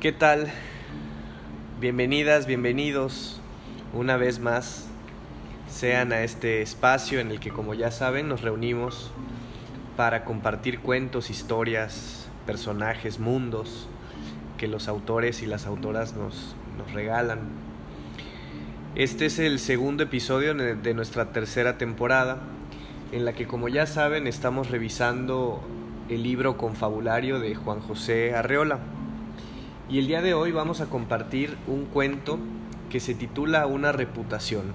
¿Qué tal? Bienvenidas, bienvenidos una vez más sean a este espacio en el que como ya saben nos reunimos para compartir cuentos, historias, personajes, mundos que los autores y las autoras nos, nos regalan. Este es el segundo episodio de nuestra tercera temporada en la que como ya saben estamos revisando el libro confabulario de Juan José Arreola. Y el día de hoy vamos a compartir un cuento que se titula Una reputación.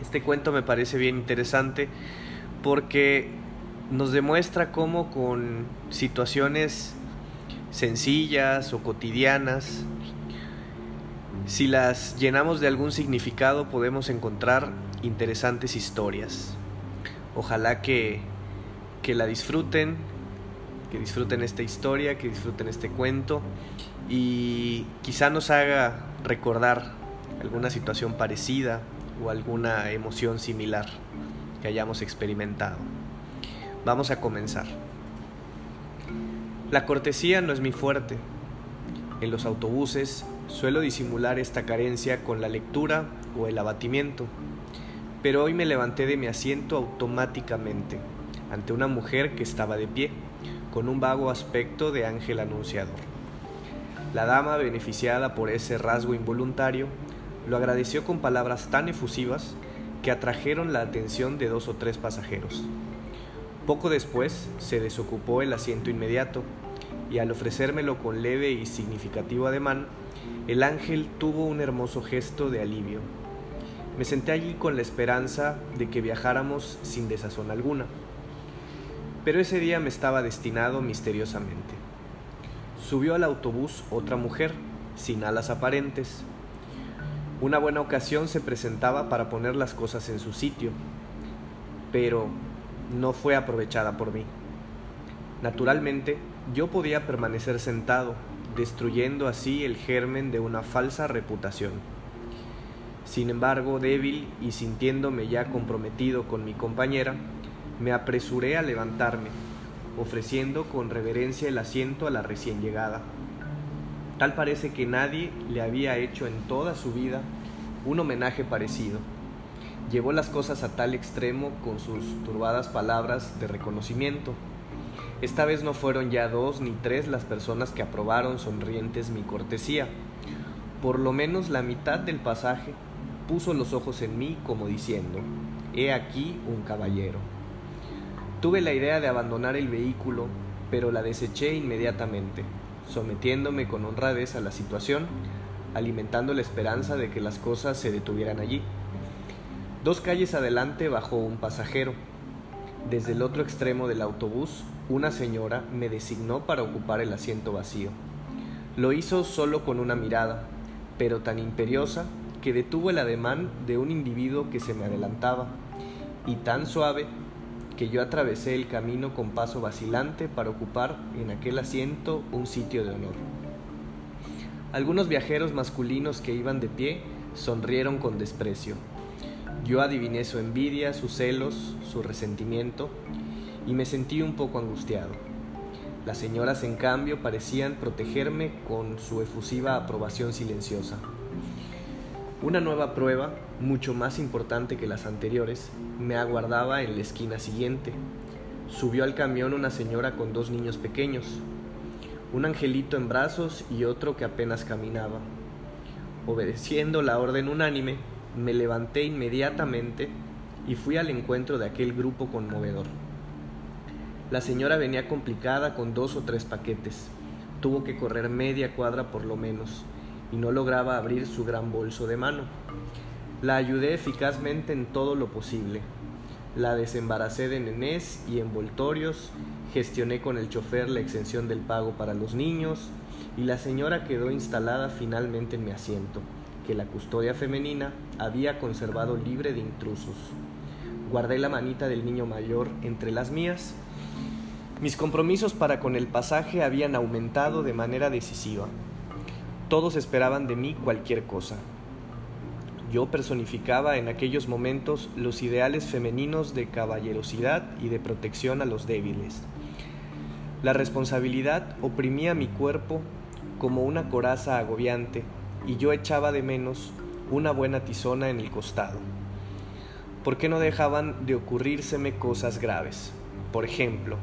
Este cuento me parece bien interesante porque nos demuestra cómo con situaciones sencillas o cotidianas, si las llenamos de algún significado podemos encontrar interesantes historias. Ojalá que, que la disfruten, que disfruten esta historia, que disfruten este cuento y quizá nos haga recordar alguna situación parecida o alguna emoción similar que hayamos experimentado. Vamos a comenzar. La cortesía no es mi fuerte. En los autobuses suelo disimular esta carencia con la lectura o el abatimiento, pero hoy me levanté de mi asiento automáticamente ante una mujer que estaba de pie, con un vago aspecto de ángel anunciador. La dama, beneficiada por ese rasgo involuntario, lo agradeció con palabras tan efusivas que atrajeron la atención de dos o tres pasajeros. Poco después se desocupó el asiento inmediato y al ofrecérmelo con leve y significativo ademán, el ángel tuvo un hermoso gesto de alivio. Me senté allí con la esperanza de que viajáramos sin desazón alguna. Pero ese día me estaba destinado misteriosamente. Subió al autobús otra mujer, sin alas aparentes. Una buena ocasión se presentaba para poner las cosas en su sitio, pero no fue aprovechada por mí. Naturalmente, yo podía permanecer sentado, destruyendo así el germen de una falsa reputación. Sin embargo, débil y sintiéndome ya comprometido con mi compañera, me apresuré a levantarme, ofreciendo con reverencia el asiento a la recién llegada. Tal parece que nadie le había hecho en toda su vida un homenaje parecido. Llevó las cosas a tal extremo con sus turbadas palabras de reconocimiento. Esta vez no fueron ya dos ni tres las personas que aprobaron sonrientes mi cortesía. Por lo menos la mitad del pasaje puso los ojos en mí como diciendo, He aquí un caballero. Tuve la idea de abandonar el vehículo, pero la deseché inmediatamente, sometiéndome con honradez a la situación, alimentando la esperanza de que las cosas se detuvieran allí. Dos calles adelante bajó un pasajero. Desde el otro extremo del autobús, una señora me designó para ocupar el asiento vacío. Lo hizo solo con una mirada, pero tan imperiosa que detuvo el ademán de un individuo que se me adelantaba, y tan suave que yo atravesé el camino con paso vacilante para ocupar en aquel asiento un sitio de honor. Algunos viajeros masculinos que iban de pie sonrieron con desprecio. Yo adiviné su envidia, sus celos, su resentimiento, y me sentí un poco angustiado. Las señoras, en cambio, parecían protegerme con su efusiva aprobación silenciosa. Una nueva prueba, mucho más importante que las anteriores, me aguardaba en la esquina siguiente. Subió al camión una señora con dos niños pequeños, un angelito en brazos y otro que apenas caminaba. Obedeciendo la orden unánime, me levanté inmediatamente y fui al encuentro de aquel grupo conmovedor. La señora venía complicada con dos o tres paquetes. Tuvo que correr media cuadra por lo menos y no lograba abrir su gran bolso de mano. La ayudé eficazmente en todo lo posible. La desembaracé de nenés y envoltorios, gestioné con el chofer la exención del pago para los niños y la señora quedó instalada finalmente en mi asiento, que la custodia femenina había conservado libre de intrusos. Guardé la manita del niño mayor entre las mías. Mis compromisos para con el pasaje habían aumentado de manera decisiva. Todos esperaban de mí cualquier cosa. Yo personificaba en aquellos momentos los ideales femeninos de caballerosidad y de protección a los débiles. La responsabilidad oprimía mi cuerpo como una coraza agobiante y yo echaba de menos una buena tizona en el costado. ¿Por qué no dejaban de ocurrírseme cosas graves? Por ejemplo,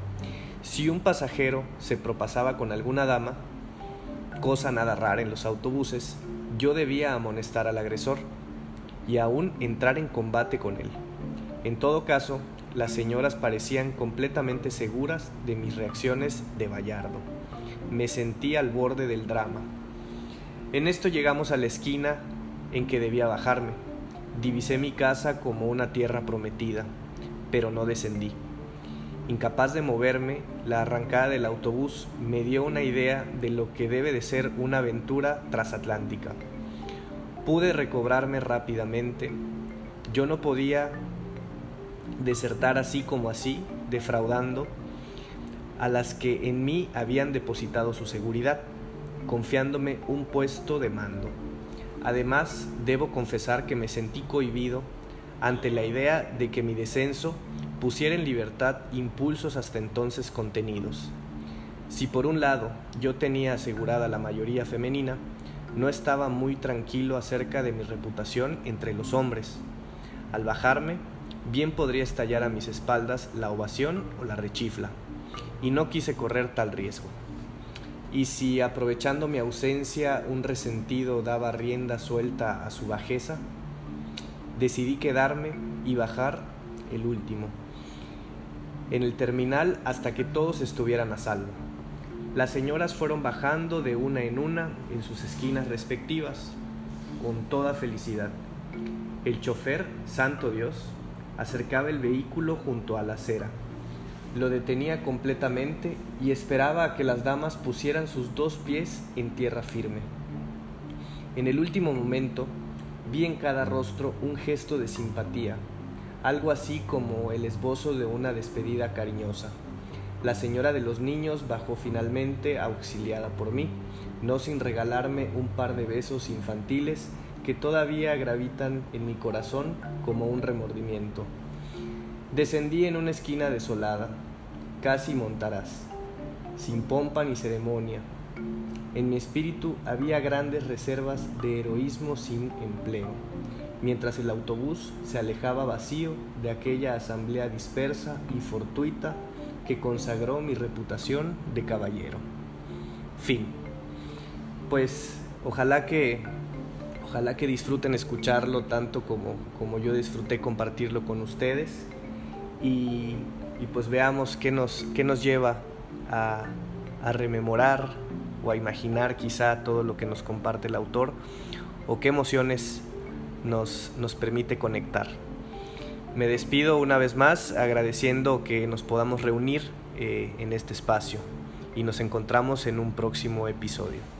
si un pasajero se propasaba con alguna dama, cosa nada rara en los autobuses, yo debía amonestar al agresor y aún entrar en combate con él. En todo caso, las señoras parecían completamente seguras de mis reacciones de Bayardo. Me sentí al borde del drama. En esto llegamos a la esquina en que debía bajarme. Divisé mi casa como una tierra prometida, pero no descendí. Incapaz de moverme, la arrancada del autobús me dio una idea de lo que debe de ser una aventura transatlántica. Pude recobrarme rápidamente. Yo no podía desertar así como así, defraudando a las que en mí habían depositado su seguridad, confiándome un puesto de mando. Además, debo confesar que me sentí cohibido ante la idea de que mi descenso pusiera en libertad impulsos hasta entonces contenidos. Si por un lado yo tenía asegurada la mayoría femenina, no estaba muy tranquilo acerca de mi reputación entre los hombres. Al bajarme, bien podría estallar a mis espaldas la ovación o la rechifla, y no quise correr tal riesgo. Y si aprovechando mi ausencia un resentido daba rienda suelta a su bajeza, decidí quedarme y bajar el último, en el terminal hasta que todos estuvieran a salvo. Las señoras fueron bajando de una en una en sus esquinas respectivas, con toda felicidad. El chofer, santo Dios, acercaba el vehículo junto a la acera lo detenía completamente y esperaba a que las damas pusieran sus dos pies en tierra firme. En el último momento vi en cada rostro un gesto de simpatía, algo así como el esbozo de una despedida cariñosa. La señora de los niños bajó finalmente auxiliada por mí, no sin regalarme un par de besos infantiles que todavía gravitan en mi corazón como un remordimiento. Descendí en una esquina desolada, casi montarás, sin pompa ni ceremonia. En mi espíritu había grandes reservas de heroísmo sin empleo, mientras el autobús se alejaba vacío de aquella asamblea dispersa y fortuita que consagró mi reputación de caballero. Fin. Pues ojalá que ojalá que disfruten escucharlo tanto como, como yo disfruté compartirlo con ustedes y pues veamos qué nos, qué nos lleva a, a rememorar o a imaginar quizá todo lo que nos comparte el autor o qué emociones nos, nos permite conectar. Me despido una vez más agradeciendo que nos podamos reunir eh, en este espacio y nos encontramos en un próximo episodio.